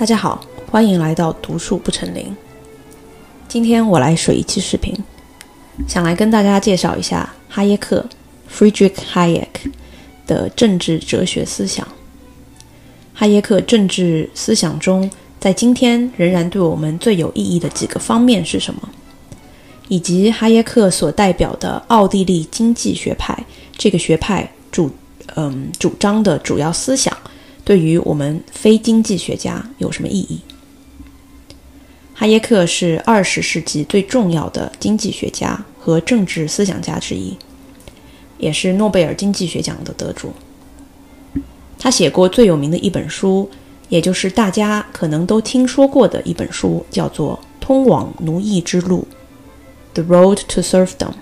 大家好，欢迎来到读书不成林。今天我来水一期视频，想来跟大家介绍一下哈耶克 （Friedrich Hayek） 的政治哲学思想。哈耶克政治思想中，在今天仍然对我们最有意义的几个方面是什么？以及哈耶克所代表的奥地利经济学派这个学派主嗯主张的主要思想。对于我们非经济学家有什么意义？哈耶克是二十世纪最重要的经济学家和政治思想家之一，也是诺贝尔经济学奖的得主。他写过最有名的一本书，也就是大家可能都听说过的一本书，叫做《通往奴役之路》（The Road to Serfdom）。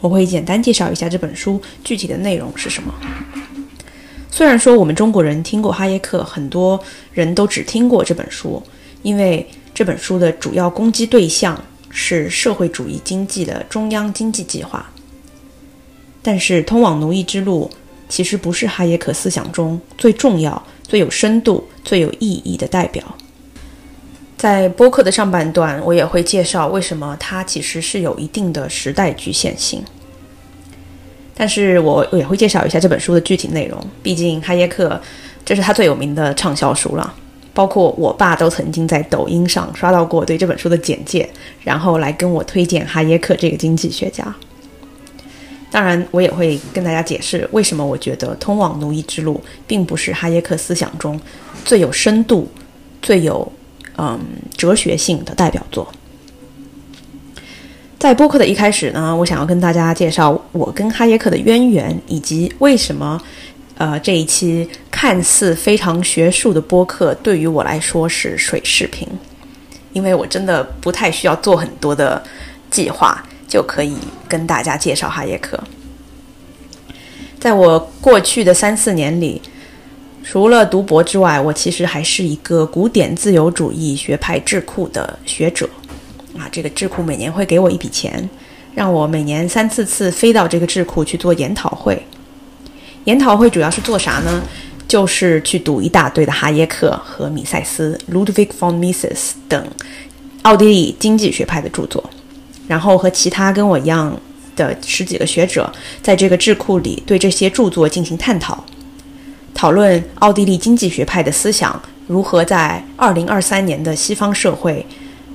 我会简单介绍一下这本书具体的内容是什么。虽然说我们中国人听过哈耶克，很多人都只听过这本书，因为这本书的主要攻击对象是社会主义经济的中央经济计划。但是，通往奴役之路其实不是哈耶克思想中最重要、最有深度、最有意义的代表。在播客的上半段，我也会介绍为什么它其实是有一定的时代局限性。但是我也会介绍一下这本书的具体内容，毕竟哈耶克这是他最有名的畅销书了，包括我爸都曾经在抖音上刷到过对这本书的简介，然后来跟我推荐哈耶克这个经济学家。当然，我也会跟大家解释为什么我觉得《通往奴役之路》并不是哈耶克思想中最有深度、最有嗯哲学性的代表作。在播客的一开始呢，我想要跟大家介绍我跟哈耶克的渊源，以及为什么，呃，这一期看似非常学术的播客对于我来说是水视频，因为我真的不太需要做很多的计划，就可以跟大家介绍哈耶克。在我过去的三四年里，除了读博之外，我其实还是一个古典自由主义学派智库的学者。啊，这个智库每年会给我一笔钱，让我每年三四次飞到这个智库去做研讨会。研讨会主要是做啥呢？就是去读一大堆的哈耶克和米塞斯 （Ludwig von Mises） 等奥地利经济学派的著作，然后和其他跟我一样的十几个学者在这个智库里对这些著作进行探讨，讨论奥地利经济学派的思想如何在二零二三年的西方社会。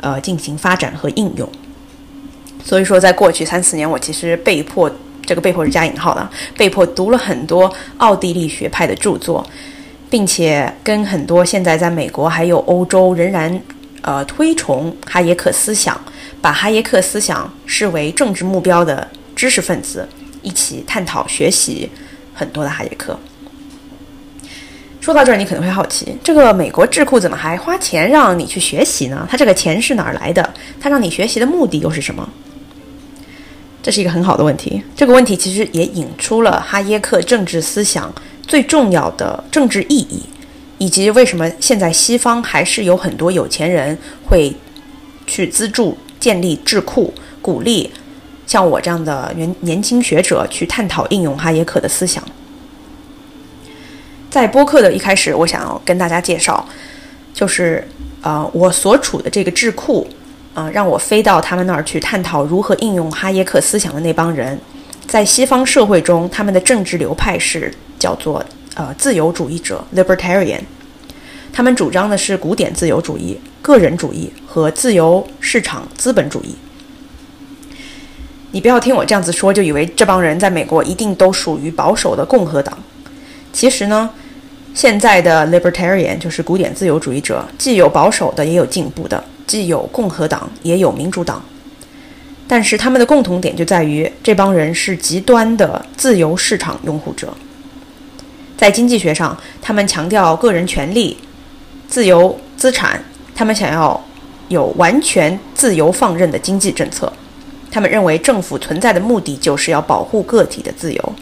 呃，进行发展和应用。所以说，在过去三四年，我其实被迫，这个被迫是加引号的，被迫读了很多奥地利学派的著作，并且跟很多现在在美国还有欧洲仍然呃推崇哈耶克思想，把哈耶克思想视为政治目标的知识分子一起探讨学习很多的哈耶克。说到这儿，你可能会好奇，这个美国智库怎么还花钱让你去学习呢？他这个钱是哪儿来的？他让你学习的目的又是什么？这是一个很好的问题。这个问题其实也引出了哈耶克政治思想最重要的政治意义，以及为什么现在西方还是有很多有钱人会去资助建立智库，鼓励像我这样的年年轻学者去探讨应用哈耶克的思想。在播客的一开始，我想要跟大家介绍，就是呃，我所处的这个智库，啊，让我飞到他们那儿去探讨如何应用哈耶克思想的那帮人，在西方社会中，他们的政治流派是叫做呃自由主义者 （libertarian），他们主张的是古典自由主义、个人主义和自由市场资本主义。你不要听我这样子说，就以为这帮人在美国一定都属于保守的共和党。其实呢，现在的 libertarian 就是古典自由主义者，既有保守的，也有进步的，既有共和党，也有民主党。但是他们的共同点就在于，这帮人是极端的自由市场拥护者。在经济学上，他们强调个人权利、自由资产，他们想要有完全自由放任的经济政策。他们认为政府存在的目的就是要保护个体的自由。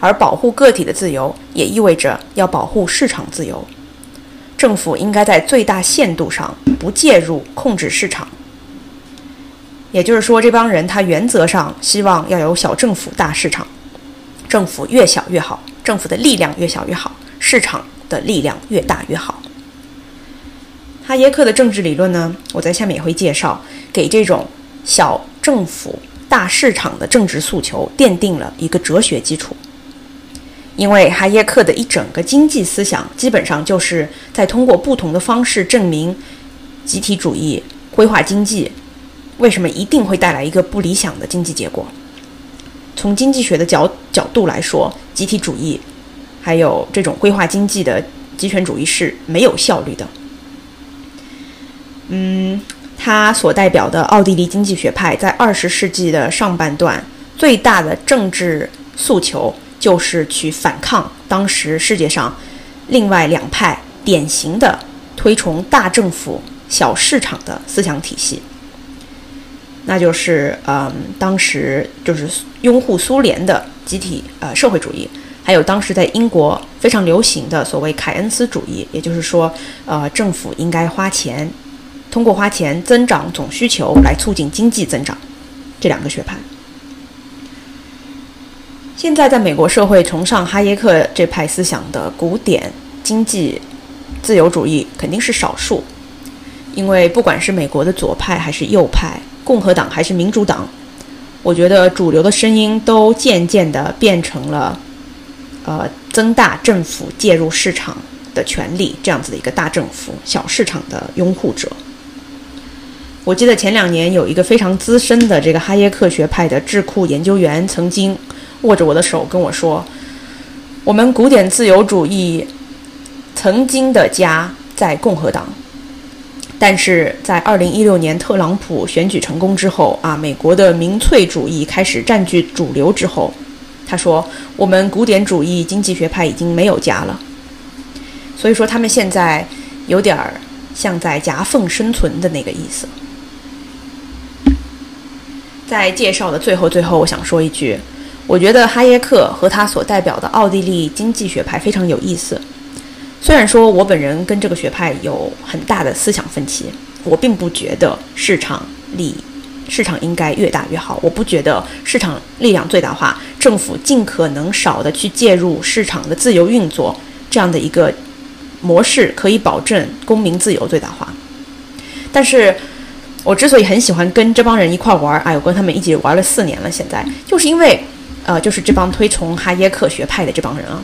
而保护个体的自由，也意味着要保护市场自由。政府应该在最大限度上不介入控制市场。也就是说，这帮人他原则上希望要有小政府大市场，政府越小越好，政府的力量越小越好，市场的力量越大越好。哈耶克的政治理论呢，我在下面也会介绍，给这种小政府大市场的政治诉求奠定了一个哲学基础。因为哈耶克的一整个经济思想，基本上就是在通过不同的方式证明集体主义规划经济为什么一定会带来一个不理想的经济结果。从经济学的角角度来说，集体主义还有这种规划经济的集权主义是没有效率的。嗯，他所代表的奥地利经济学派在二十世纪的上半段最大的政治诉求就是去反抗当时世界上另外两派典型的推崇大政府、小市场的思想体系，那就是嗯，当时就是拥护苏联的集体呃社会主义，还有当时在英国非常流行的所谓凯恩斯主义，也就是说，呃，政府应该花钱。通过花钱增长总需求来促进经济增长，这两个学派，现在在美国社会崇尚哈耶克这派思想的古典经济自由主义肯定是少数，因为不管是美国的左派还是右派，共和党还是民主党，我觉得主流的声音都渐渐地变成了，呃，增大政府介入市场的权利这样子的一个大政府小市场的拥护者。我记得前两年有一个非常资深的这个哈耶克学派的智库研究员，曾经握着我的手跟我说：“我们古典自由主义曾经的家在共和党，但是在二零一六年特朗普选举成功之后啊，美国的民粹主义开始占据主流之后，他说我们古典主义经济学派已经没有家了。所以说他们现在有点儿像在夹缝生存的那个意思。”在介绍的最后，最后我想说一句，我觉得哈耶克和他所代表的奥地利经济学派非常有意思。虽然说我本人跟这个学派有很大的思想分歧，我并不觉得市场力市场应该越大越好。我不觉得市场力量最大化，政府尽可能少的去介入市场的自由运作这样的一个模式可以保证公民自由最大化。但是。我之所以很喜欢跟这帮人一块玩儿，哎，我跟他们一起玩了四年了，现在就是因为，呃，就是这帮推崇哈耶克学派的这帮人啊，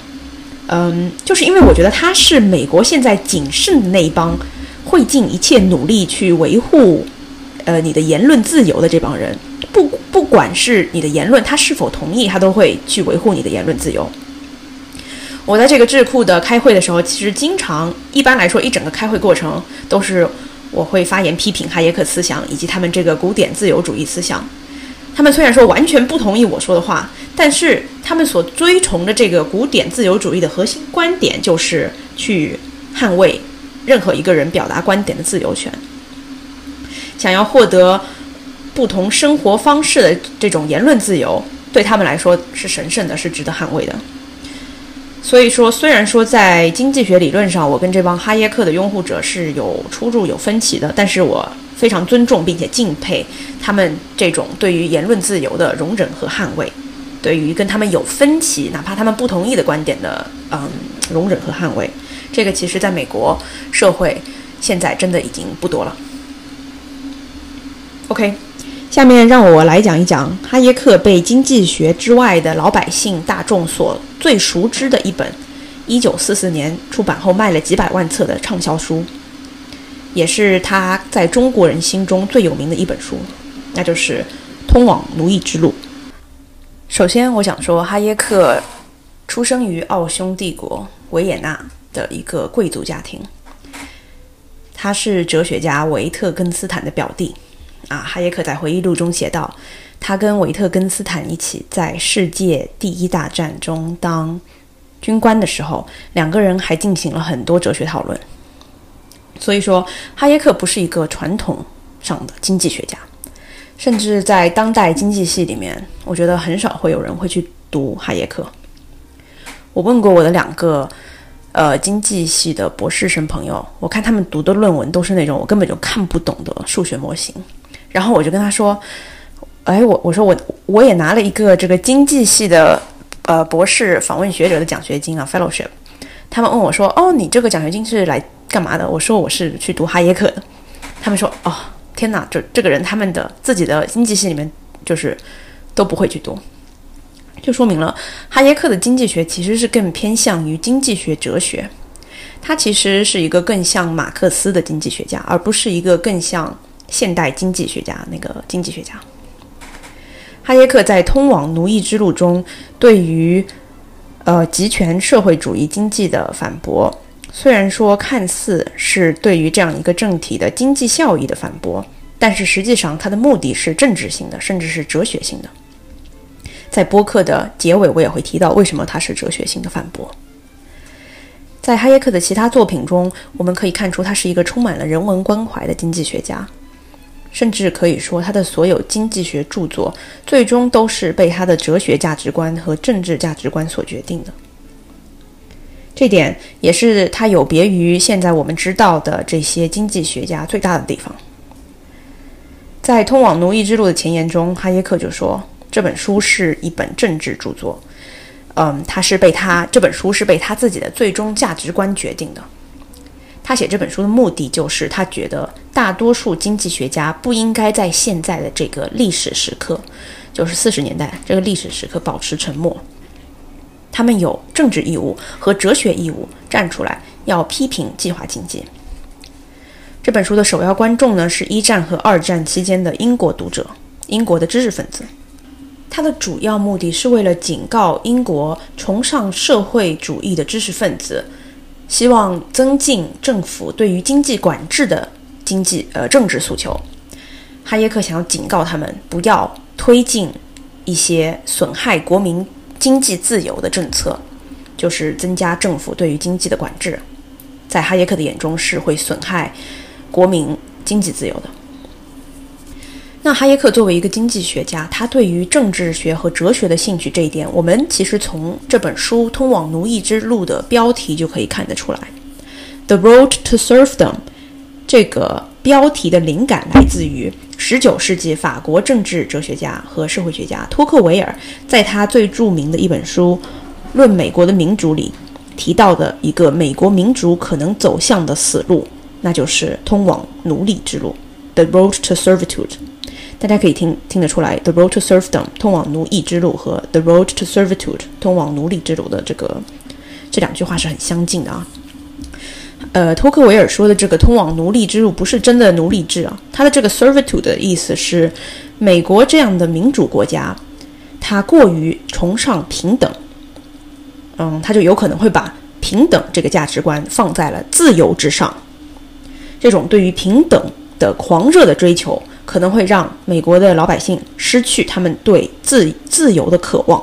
嗯，就是因为我觉得他是美国现在谨慎的那一帮，会尽一切努力去维护，呃，你的言论自由的这帮人，不不管是你的言论他是否同意，他都会去维护你的言论自由。我在这个智库的开会的时候，其实经常，一般来说，一整个开会过程都是。我会发言批评哈耶克思想以及他们这个古典自由主义思想。他们虽然说完全不同意我说的话，但是他们所追崇的这个古典自由主义的核心观点就是去捍卫任何一个人表达观点的自由权。想要获得不同生活方式的这种言论自由，对他们来说是神圣的，是值得捍卫的。所以说，虽然说在经济学理论上，我跟这帮哈耶克的拥护者是有出入、有分歧的，但是我非常尊重并且敬佩他们这种对于言论自由的容忍和捍卫，对于跟他们有分歧，哪怕他们不同意的观点的，嗯，容忍和捍卫。这个其实在美国社会现在真的已经不多了。OK。下面让我来讲一讲哈耶克被经济学之外的老百姓大众所最熟知的一本1944年出版后卖了几百万册的畅销书，也是他在中国人心中最有名的一本书，那就是《通往奴役之路》。首先，我想说，哈耶克出生于奥匈帝国维也纳的一个贵族家庭，他是哲学家维特根斯坦的表弟。啊，哈耶克在回忆录中写道，他跟维特根斯坦一起在世界第一大战中当军官的时候，两个人还进行了很多哲学讨论。所以说，哈耶克不是一个传统上的经济学家，甚至在当代经济系里面，我觉得很少会有人会去读哈耶克。我问过我的两个呃经济系的博士生朋友，我看他们读的论文都是那种我根本就看不懂的数学模型。然后我就跟他说：“哎，我我说我我也拿了一个这个经济系的呃博士访问学者的奖学金啊，fellowship。他们问我说：“哦，你这个奖学金是来干嘛的？”我说：“我是去读哈耶克的。”他们说：“哦，天哪，就这个人他们的自己的经济系里面就是都不会去读。”就说明了哈耶克的经济学其实是更偏向于经济学哲学，他其实是一个更像马克思的经济学家，而不是一个更像现代经济学家那个经济学家。哈耶克在《通往奴役之路》中对于呃集权社会主义经济的反驳，虽然说看似是对于这样一个政体的经济效益的反驳，但是实际上他的目的是政治性的，甚至是哲学性的。在播客的结尾，我也会提到为什么它是哲学性的反驳。在哈耶克的其他作品中，我们可以看出他是一个充满了人文关怀的经济学家，甚至可以说他的所有经济学著作最终都是被他的哲学价值观和政治价值观所决定的。这点也是他有别于现在我们知道的这些经济学家最大的地方。在《通往奴役之路》的前言中，哈耶克就说。这本书是一本政治著作，嗯，他是被他这本书是被他自己的最终价值观决定的。他写这本书的目的就是他觉得大多数经济学家不应该在现在的这个历史时刻，就是四十年代这个历史时刻保持沉默。他们有政治义务和哲学义务站出来要批评计划经济。这本书的首要观众呢是一战和二战期间的英国读者，英国的知识分子。他的主要目的是为了警告英国崇尚社会主义的知识分子，希望增进政府对于经济管制的经济呃政治诉求。哈耶克想要警告他们不要推进一些损害国民经济自由的政策，就是增加政府对于经济的管制，在哈耶克的眼中是会损害国民经济自由的。那哈耶克作为一个经济学家，他对于政治学和哲学的兴趣这一点，我们其实从这本书《通往奴役之路》的标题就可以看得出来。The Road to Serfdom 这个标题的灵感来自于19世纪法国政治哲学家和社会学家托克维尔在他最著名的一本书《论美国的民主》里提到的一个美国民主可能走向的死路，那就是通往奴隶之路。The Road to Servitude。大家可以听听得出来，《The Road to Serfdom》通往奴役之路和《The Road to Servitude》通往奴隶之路的这个这两句话是很相近的啊。呃，托克维尔说的这个通往奴隶之路不是真的奴隶制啊，他的这个 “servitude” 的意思是美国这样的民主国家，它过于崇尚平等，嗯，他就有可能会把平等这个价值观放在了自由之上。这种对于平等的狂热的追求。可能会让美国的老百姓失去他们对自自由的渴望。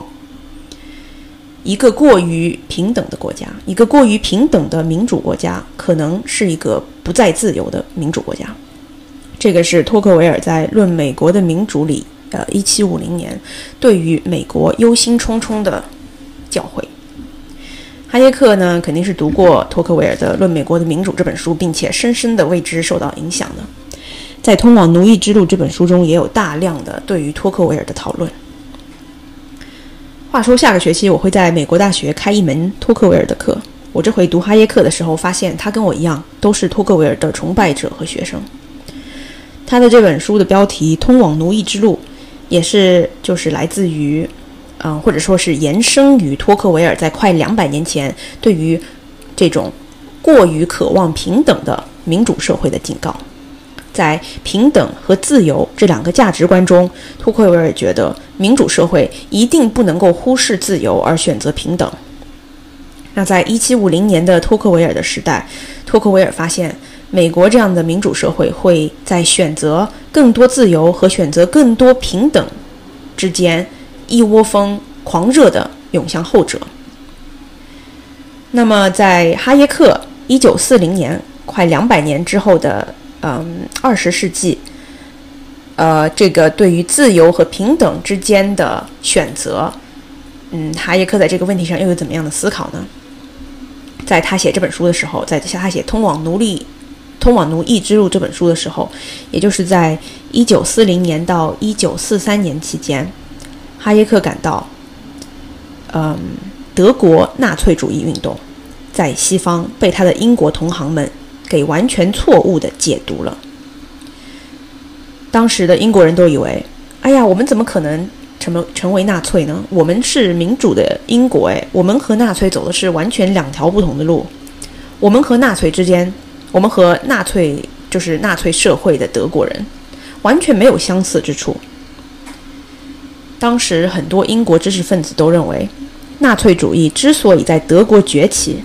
一个过于平等的国家，一个过于平等的民主国家，可能是一个不再自由的民主国家。这个是托克维尔在《论美国的民主》里，呃，一七五零年对于美国忧心忡忡的教诲。哈耶克呢，肯定是读过托克维尔的《论美国的民主》这本书，并且深深的为之受到影响的。在《通往奴役之路》这本书中，也有大量的对于托克维尔的讨论。话说，下个学期我会在美国大学开一门托克维尔的课。我这回读哈耶克的时候，发现他跟我一样，都是托克维尔的崇拜者和学生。他的这本书的标题《通往奴役之路》，也是就是来自于，嗯，或者说是延伸于托克维尔在快两百年前对于这种过于渴望平等的民主社会的警告。在平等和自由这两个价值观中，托克维尔觉得民主社会一定不能够忽视自由而选择平等。那在1750年的托克维尔的时代，托克维尔发现美国这样的民主社会会在选择更多自由和选择更多平等之间一窝蜂狂热地涌向后者。那么，在哈耶克1940年快两百年之后的。嗯，二十世纪，呃，这个对于自由和平等之间的选择，嗯，哈耶克在这个问题上又有怎么样的思考呢？在他写这本书的时候，在他写《通往奴隶、通往奴役之路》这本书的时候，也就是在一九四零年到一九四三年期间，哈耶克感到，嗯，德国纳粹主义运动在西方被他的英国同行们给完全错误的解读了。当时的英国人都以为，哎呀，我们怎么可能成为成为纳粹呢？我们是民主的英国，哎，我们和纳粹走的是完全两条不同的路。我们和纳粹之间，我们和纳粹就是纳粹社会的德国人，完全没有相似之处。当时很多英国知识分子都认为，纳粹主义之所以在德国崛起，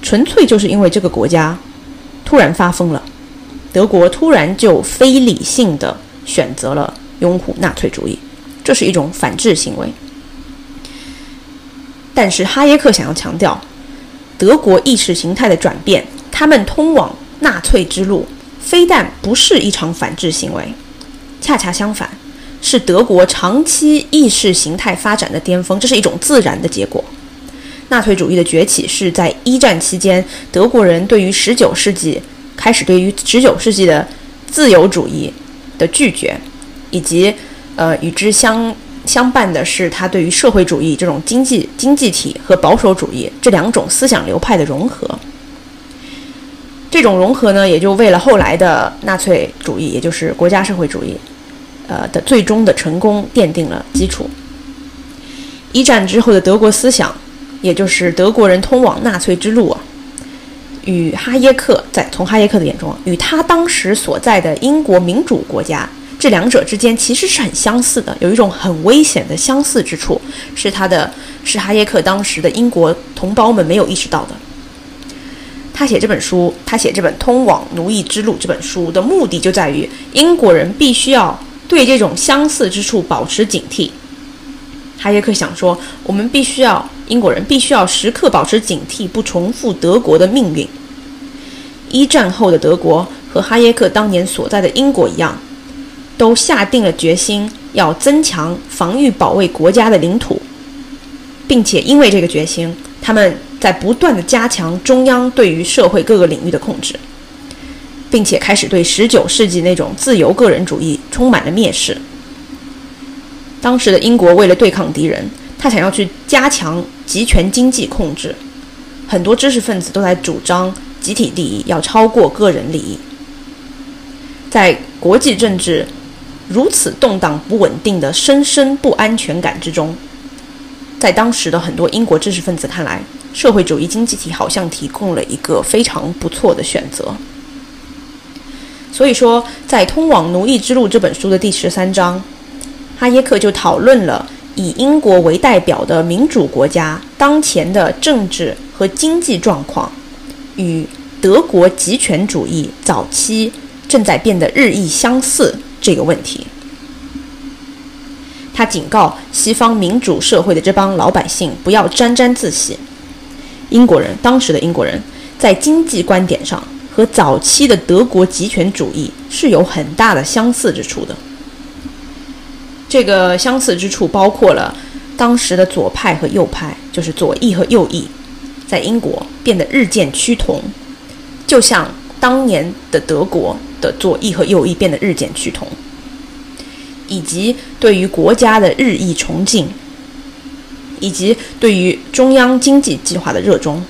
纯粹就是因为这个国家突然发疯了，德国突然就非理性的。选择了拥护纳粹主义，这是一种反制行为。但是哈耶克想要强调，德国意识形态的转变，他们通往纳粹之路，非但不是一场反制行为，恰恰相反，是德国长期意识形态发展的巅峰，这是一种自然的结果。纳粹主义的崛起是在一战期间，德国人对于十九世纪开始对于十九世纪的自由主义。的拒绝，以及呃与之相相伴的是他对于社会主义这种经济经济体和保守主义这两种思想流派的融合。这种融合呢，也就为了后来的纳粹主义，也就是国家社会主义，呃的最终的成功奠定了基础。一战之后的德国思想，也就是德国人通往纳粹之路啊。与哈耶克在从哈耶克的眼中，与他当时所在的英国民主国家这两者之间其实是很相似的，有一种很危险的相似之处，是他的，是哈耶克当时的英国同胞们没有意识到的。他写这本书，他写这本《通往奴役之路》这本书的目的就在于，英国人必须要对这种相似之处保持警惕。哈耶克想说，我们必须要。英国人必须要时刻保持警惕，不重复德国的命运。一战后的德国和哈耶克当年所在的英国一样，都下定了决心要增强防御保卫国家的领土，并且因为这个决心，他们在不断的加强中央对于社会各个领域的控制，并且开始对十九世纪那种自由个人主义充满了蔑视。当时的英国为了对抗敌人。他想要去加强集权经济控制，很多知识分子都在主张集体利益要超过个人利益。在国际政治如此动荡不稳定的深深不安全感之中，在当时的很多英国知识分子看来，社会主义经济体好像提供了一个非常不错的选择。所以说，在《通往奴役之路》这本书的第十三章，哈耶克就讨论了。以英国为代表的民主国家当前的政治和经济状况，与德国极权主义早期正在变得日益相似这个问题，他警告西方民主社会的这帮老百姓不要沾沾自喜。英国人当时的英国人，在经济观点上和早期的德国极权主义是有很大的相似之处的。这个相似之处包括了当时的左派和右派，就是左翼和右翼，在英国变得日渐趋同，就像当年的德国的左翼和右翼变得日渐趋同，以及对于国家的日益崇敬，以及对于中央经济计划的热衷。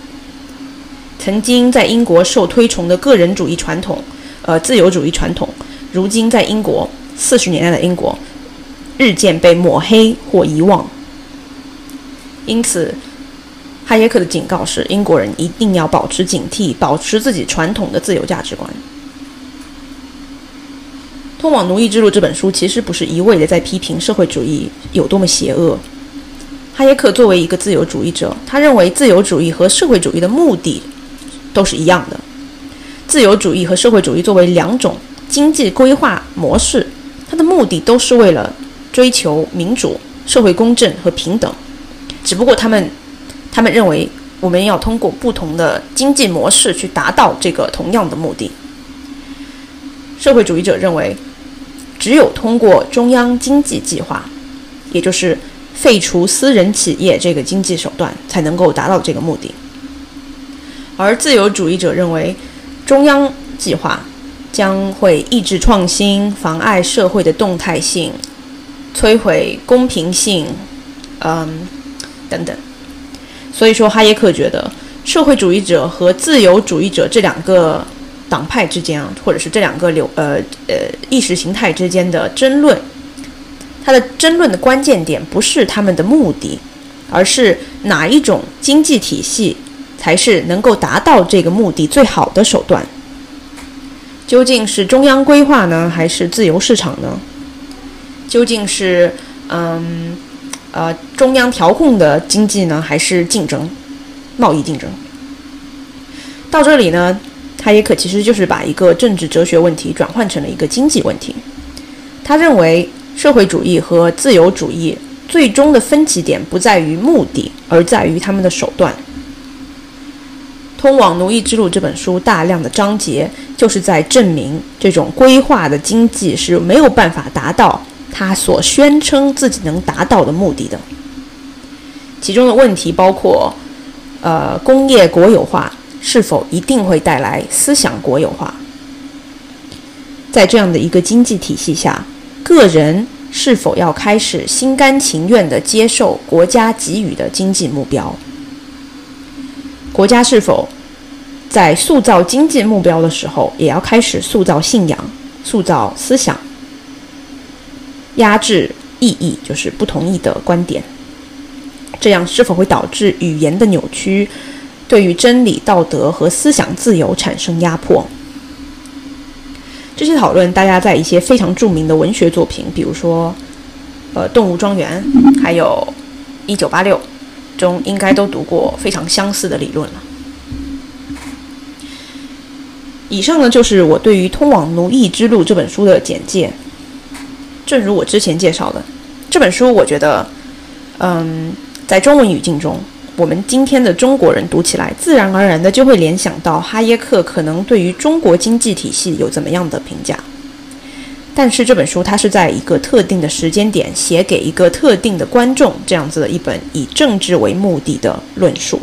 曾经在英国受推崇的个人主义传统，呃，自由主义传统，如今在英国四十年代的英国。日渐被抹黑或遗忘，因此，哈耶克的警告是：英国人一定要保持警惕，保持自己传统的自由价值观。《通往奴役之路》这本书其实不是一味的在批评社会主义有多么邪恶。哈耶克作为一个自由主义者，他认为自由主义和社会主义的目的都是一样的。自由主义和社会主义作为两种经济规划模式，它的目的都是为了。追求民主、社会公正和平等，只不过他们，他们认为我们要通过不同的经济模式去达到这个同样的目的。社会主义者认为，只有通过中央经济计划，也就是废除私人企业这个经济手段，才能够达到这个目的。而自由主义者认为，中央计划将会抑制创新，妨碍社会的动态性。摧毁公平性，嗯，等等。所以说，哈耶克觉得社会主义者和自由主义者这两个党派之间啊，或者是这两个流呃呃意识形态之间的争论，它的争论的关键点不是他们的目的，而是哪一种经济体系才是能够达到这个目的最好的手段。究竟是中央规划呢，还是自由市场呢？究竟是嗯呃中央调控的经济呢，还是竞争？贸易竞争到这里呢，他也可其实就是把一个政治哲学问题转换成了一个经济问题。他认为社会主义和自由主义最终的分歧点不在于目的，而在于他们的手段。《通往奴役之路》这本书大量的章节就是在证明这种规划的经济是没有办法达到他所宣称自己能达到的目的的。其中的问题包括。呃，工业国有化是否一定会带来思想国有化？在这样的一个经济体系下，个人是否要开始心甘情愿地接受国家给予的经济目标？国家是否在塑造经济目标的时候，也要开始塑造信仰、塑造思想、压制异议，就是不同意的观点？这样是否会导致语言的扭曲，对于真理、道德和思想自由产生压迫？这些讨论，大家在一些非常著名的文学作品，比如说，呃，《动物庄园》还有《一九八六》中，应该都读过非常相似的理论了。以上呢，就是我对于《通往奴役之路》这本书的简介。正如我之前介绍的，这本书我觉得，嗯。在中文语境中，我们今天的中国人读起来，自然而然的就会联想到哈耶克可能对于中国经济体系有怎么样的评价。但是这本书它是在一个特定的时间点写给一个特定的观众，这样子的一本以政治为目的的论述。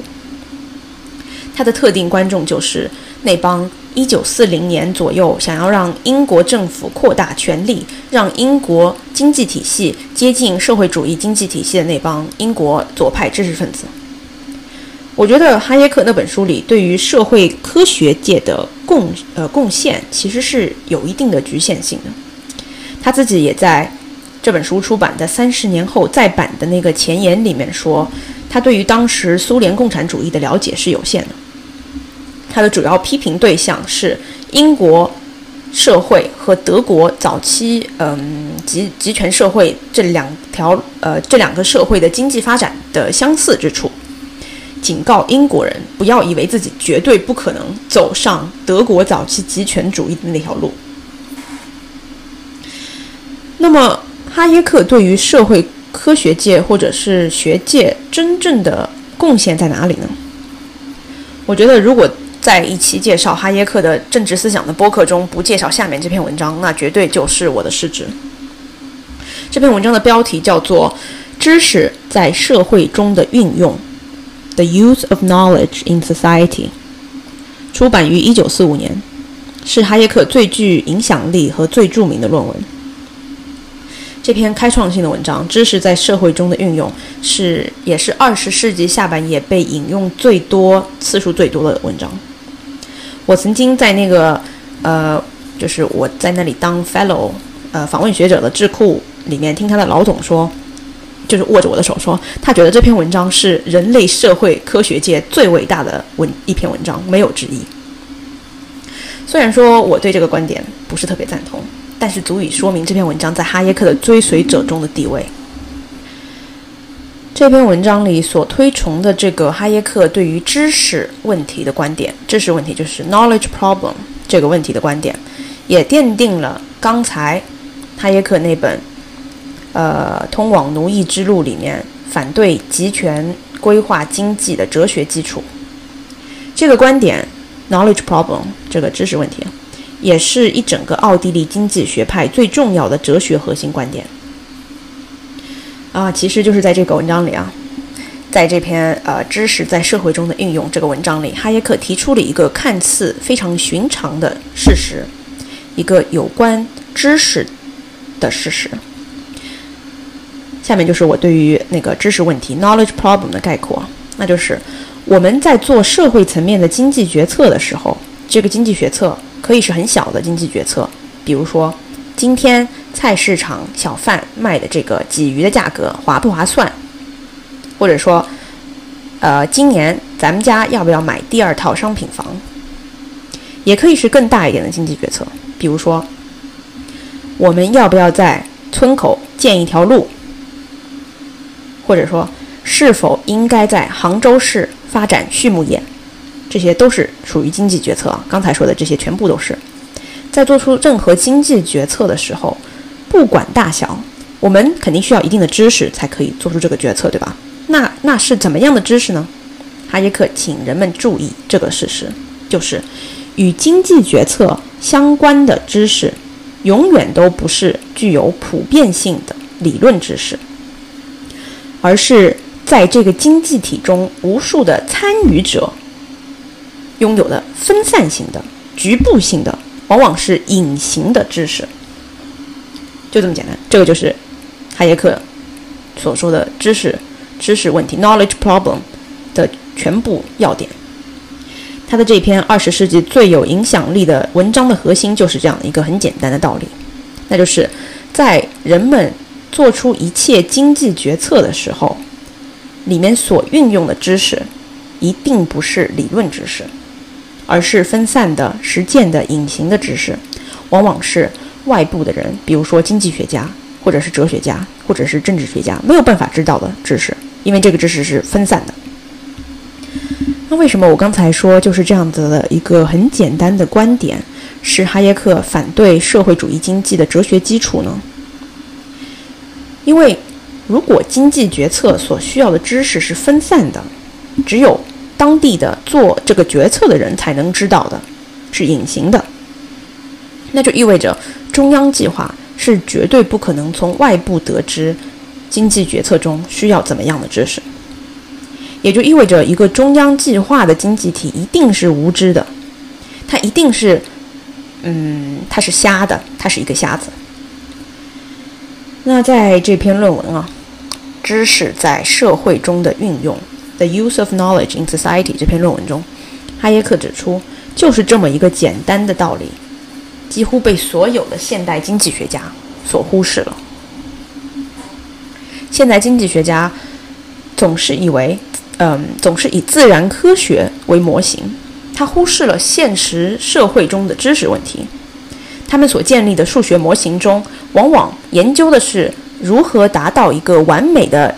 它的特定观众就是那帮。一九四零年左右，想要让英国政府扩大权力，让英国经济体系接近社会主义经济体系的那帮英国左派知识分子，我觉得哈耶克那本书里对于社会科学界的贡呃贡献其实是有一定的局限性的。他自己也在这本书出版的三十年后再版的那个前言里面说，他对于当时苏联共产主义的了解是有限的。他的主要批评对象是英国社会和德国早期嗯集集权社会这两条呃这两个社会的经济发展的相似之处，警告英国人不要以为自己绝对不可能走上德国早期集权主义的那条路。那么哈耶克对于社会科学界或者是学界真正的贡献在哪里呢？我觉得如果。在一期介绍哈耶克的政治思想的播客中，不介绍下面这篇文章，那绝对就是我的失职。这篇文章的标题叫做《知识在社会中的运用》（The Use of Knowledge in Society），出版于一九四五年，是哈耶克最具影响力和最著名的论文。这篇开创性的文章《知识在社会中的运用》是也是二十世纪下半叶被引用最多次数最多的文章。我曾经在那个，呃，就是我在那里当 fellow，呃，访问学者的智库里面听他的老总说，就是握着我的手说，他觉得这篇文章是人类社会科学界最伟大的文一篇文章，没有之一。虽然说我对这个观点不是特别赞同，但是足以说明这篇文章在哈耶克的追随者中的地位。这篇文章里所推崇的这个哈耶克对于知识问题的观点，知识问题就是 knowledge problem 这个问题的观点，也奠定了刚才哈耶克那本呃《通往奴役之路》里面反对集权规划经济的哲学基础。这个观点 knowledge problem 这个知识问题，也是一整个奥地利经济学派最重要的哲学核心观点。啊，其实就是在这个文章里啊，在这篇呃知识在社会中的运用这个文章里，哈耶克提出了一个看似非常寻常的事实，一个有关知识的事实。下面就是我对于那个知识问题 （knowledge problem） 的概括，那就是我们在做社会层面的经济决策的时候，这个经济决策可以是很小的经济决策，比如说今天菜市场小贩卖的这个鲫鱼的价格划不划算，或者说，呃，今年咱们家要不要买第二套商品房，也可以是更大一点的经济决策，比如说，我们要不要在村口建一条路，或者说，是否应该在杭州市。发展畜牧业，这些都是属于经济决策。刚才说的这些全部都是，在做出任何经济决策的时候，不管大小，我们肯定需要一定的知识才可以做出这个决策，对吧？那那是怎么样的知识呢？哈耶克请人们注意这个事实，就是与经济决策相关的知识，永远都不是具有普遍性的理论知识，而是。在这个经济体中，无数的参与者拥有的分散性的、局部性的，往往是隐形的知识，就这么简单。这个就是哈耶克所说的知识知识问题 （knowledge problem） 的全部要点。他的这篇二十世纪最有影响力的文章的核心就是这样一个很简单的道理，那就是在人们做出一切经济决策的时候。里面所运用的知识，一定不是理论知识，而是分散的、实践的、隐形的知识，往往是外部的人，比如说经济学家，或者是哲学家，或者是政治学家，没有办法知道的知识，因为这个知识是分散的。那为什么我刚才说就是这样子的一个很简单的观点，是哈耶克反对社会主义经济的哲学基础呢？因为。如果经济决策所需要的知识是分散的，只有当地的做这个决策的人才能知道的，是隐形的，那就意味着中央计划是绝对不可能从外部得知经济决策中需要怎么样的知识，也就意味着一个中央计划的经济体一定是无知的，它一定是，嗯，它是瞎的，它是一个瞎子。那在这篇论文啊。知识在社会中的运用，《The Use of Knowledge in Society》这篇论文中，哈耶克指出，就是这么一个简单的道理，几乎被所有的现代经济学家所忽视了。现代经济学家总是以为，嗯，总是以自然科学为模型，他忽视了现实社会中的知识问题。他们所建立的数学模型中，往往研究的是。如何达到一个完美的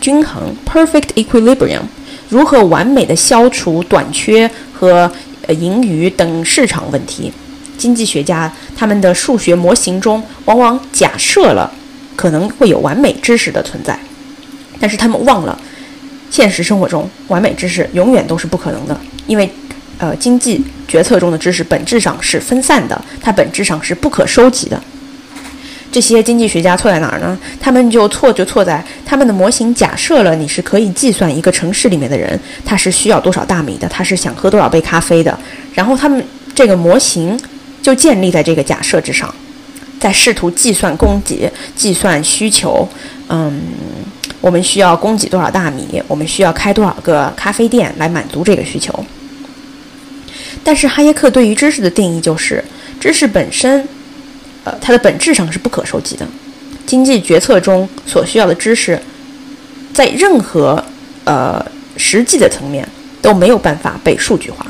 均衡 （perfect equilibrium）？如何完美的消除短缺和盈余等市场问题？经济学家他们的数学模型中往往假设了可能会有完美知识的存在，但是他们忘了，现实生活中完美知识永远都是不可能的，因为呃经济决策中的知识本质上是分散的，它本质上是不可收集的。这些经济学家错在哪儿呢？他们就错就错在他们的模型假设了你是可以计算一个城市里面的人他是需要多少大米的，他是想喝多少杯咖啡的，然后他们这个模型就建立在这个假设之上，在试图计算供给、计算需求。嗯，我们需要供给多少大米？我们需要开多少个咖啡店来满足这个需求？但是哈耶克对于知识的定义就是知识本身。呃，它的本质上是不可收集的。经济决策中所需要的知识，在任何呃实际的层面都没有办法被数据化。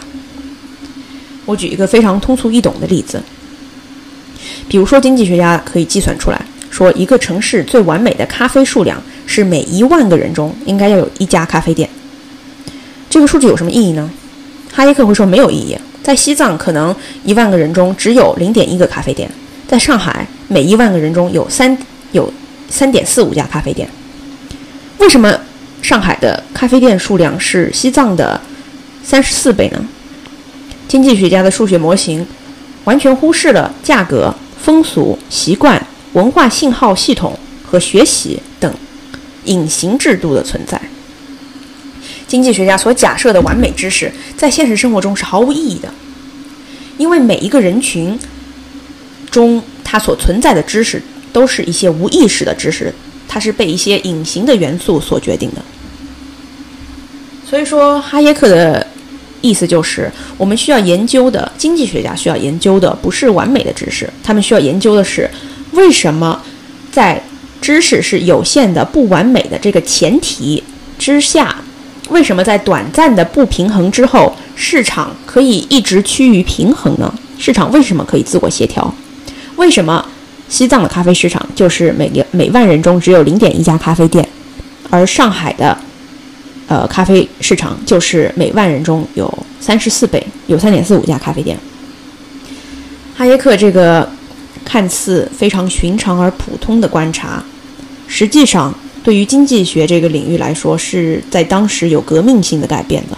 我举一个非常通俗易懂的例子，比如说，经济学家可以计算出来，说一个城市最完美的咖啡数量是每一万个人中应该要有一家咖啡店。这个数据有什么意义呢？哈耶克会说没有意义。在西藏，可能一万个人中只有零点一个咖啡店。在上海，每一万个人中有三有三点四五家咖啡店。为什么上海的咖啡店数量是西藏的三十四倍呢？经济学家的数学模型完全忽视了价格、风俗习惯、文化信号系统和学习等隐形制度的存在。经济学家所假设的完美知识，在现实生活中是毫无意义的，因为每一个人群。中，它所存在的知识都是一些无意识的知识，它是被一些隐形的元素所决定的。所以说，哈耶克的意思就是，我们需要研究的经济学家需要研究的不是完美的知识，他们需要研究的是为什么在知识是有限的、不完美的这个前提之下，为什么在短暂的不平衡之后，市场可以一直趋于平衡呢？市场为什么可以自我协调？为什么西藏的咖啡市场就是每年每万人中只有零点一家咖啡店，而上海的？呃，咖啡市场就是每万人中有三十四倍，有三点四五家咖啡店。哈耶克这个看似非常寻常而普通的观察，实际上对于经济学这个领域来说，是在当时有革命性的改变的。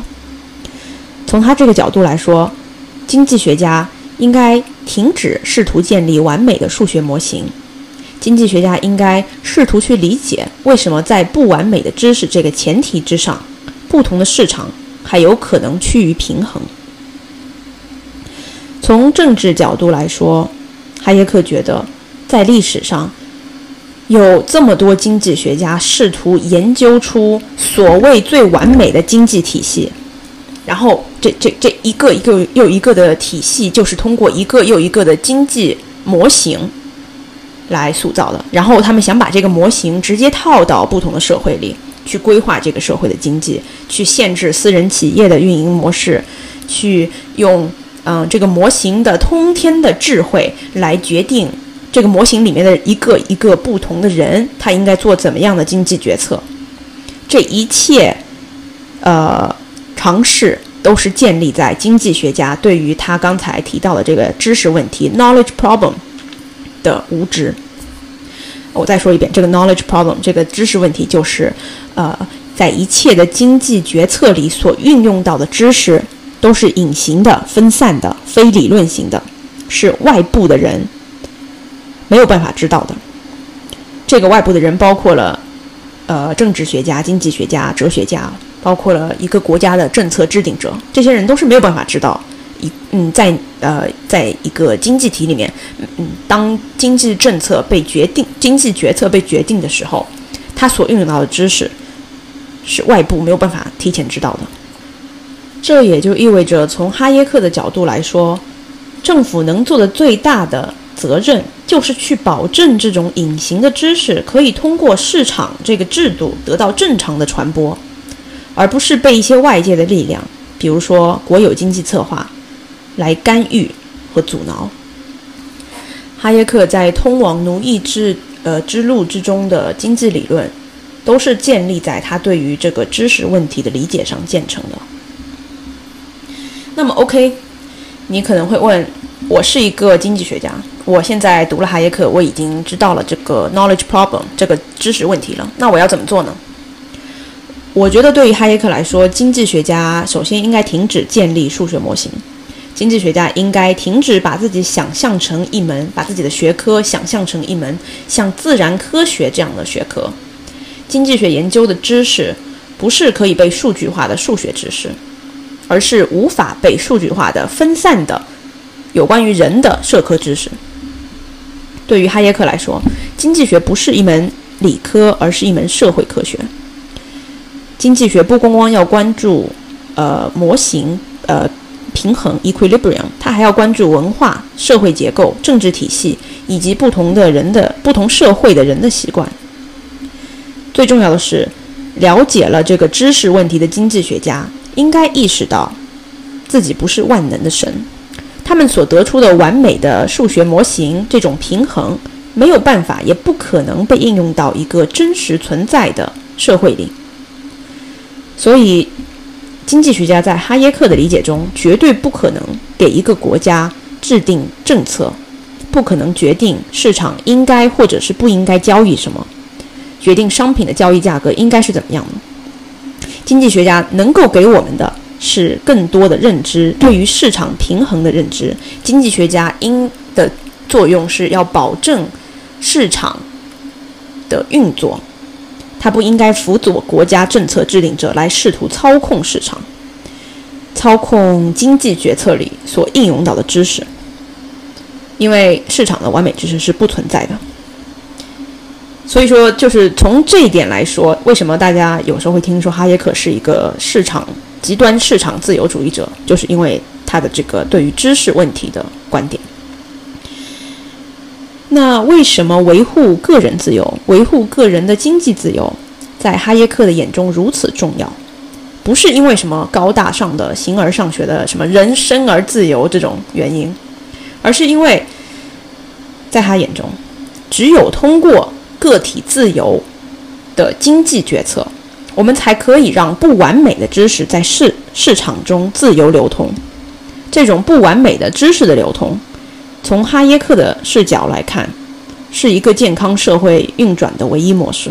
从他这个角度来说，经济学家应该停止试图建立完美的数学模型。经济学家应该试图去理解，为什么在不完美的知识这个前提之上，不同的市场还有可能趋于平衡。从政治角度来说，哈耶克觉得，在历史上有这么多经济学家试图研究出所谓最完美的经济体系，然后这这这一个一个又一个的体系，就是通过一个又一个的经济模型。来塑造的，然后他们想把这个模型直接套到不同的社会里，去规划这个社会的经济，去限制私人企业的运营模式，去用嗯这个模型的通天的智慧来决定这个模型里面的一个一个不同的人，他应该做怎么样的经济决策。这一切，呃，尝试都是建立在经济学家对于他刚才提到的这个知识问题 （knowledge problem）。的无知。我再说一遍，这个 knowledge problem 这个知识问题就是，呃，在一切的经济决策里所运用到的知识都是隐形的、分散的、非理论型的，是外部的人没有办法知道的。这个外部的人包括了，呃，政治学家、经济学家、哲学家，包括了一个国家的政策制定者，这些人都是没有办法知道。一嗯，在呃，在一个经济体里面，嗯，当经济政策被决定、经济决策被决定的时候，他所运用到的知识是外部没有办法提前知道的。这也就意味着，从哈耶克的角度来说，政府能做的最大的责任，就是去保证这种隐形的知识可以通过市场这个制度得到正常的传播，而不是被一些外界的力量，比如说国有经济策划。来干预和阻挠。哈耶克在通往奴役之呃之路之中的经济理论，都是建立在他对于这个知识问题的理解上建成的。那么，OK，你可能会问，我是一个经济学家，我现在读了哈耶克，我已经知道了这个 knowledge problem 这个知识问题了，那我要怎么做呢？我觉得对于哈耶克来说，经济学家首先应该停止建立数学模型。经济学家应该停止把自己想象成一门，把自己的学科想象成一门像自然科学这样的学科。经济学研究的知识不是可以被数据化的数学知识，而是无法被数据化的分散的有关于人的社科知识。对于哈耶克来说，经济学不是一门理科，而是一门社会科学。经济学不光光要关注呃模型，呃。平衡 （equilibrium），他还要关注文化、社会结构、政治体系以及不同的人的不同社会的人的习惯。最重要的是，了解了这个知识问题的经济学家应该意识到，自己不是万能的神。他们所得出的完美的数学模型，这种平衡没有办法，也不可能被应用到一个真实存在的社会里。所以。经济学家在哈耶克的理解中，绝对不可能给一个国家制定政策，不可能决定市场应该或者是不应该交易什么，决定商品的交易价格应该是怎么样的。经济学家能够给我们的是更多的认知，对于市场平衡的认知。经济学家应的作用是要保证市场的运作。他不应该辅佐国家政策制定者来试图操控市场、操控经济决策里所应用到的知识，因为市场的完美知识是不存在的。所以说，就是从这一点来说，为什么大家有时候会听说哈耶克是一个市场极端市场自由主义者，就是因为他的这个对于知识问题的观点。那为什么维护个人自由、维护个人的经济自由，在哈耶克的眼中如此重要？不是因为什么高大上的形而上学的什么人生而自由这种原因，而是因为在他眼中，只有通过个体自由的经济决策，我们才可以让不完美的知识在市市场中自由流通。这种不完美的知识的流通，从哈耶克的视角来看，是一个健康社会运转的唯一模式。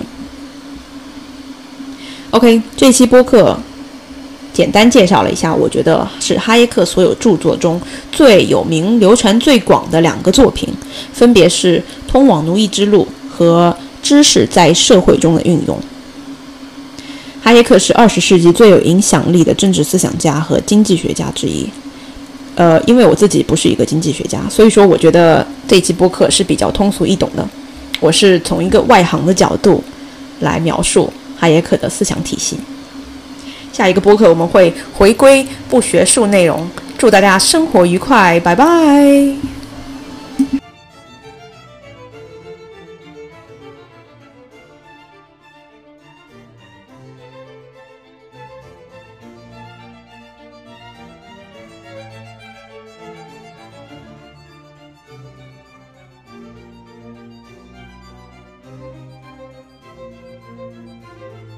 OK，这期播客简单介绍了一下，我觉得是哈耶克所有著作中最有名、流传最广的两个作品，分别是《通往奴役之路》和。知识在社会中的运用。哈耶克是二十世纪最有影响力的政治思想家和经济学家之一。呃，因为我自己不是一个经济学家，所以说我觉得这期播客是比较通俗易懂的。我是从一个外行的角度来描述哈耶克的思想体系。下一个播客我们会回归不学术内容，祝大家生活愉快，拜拜。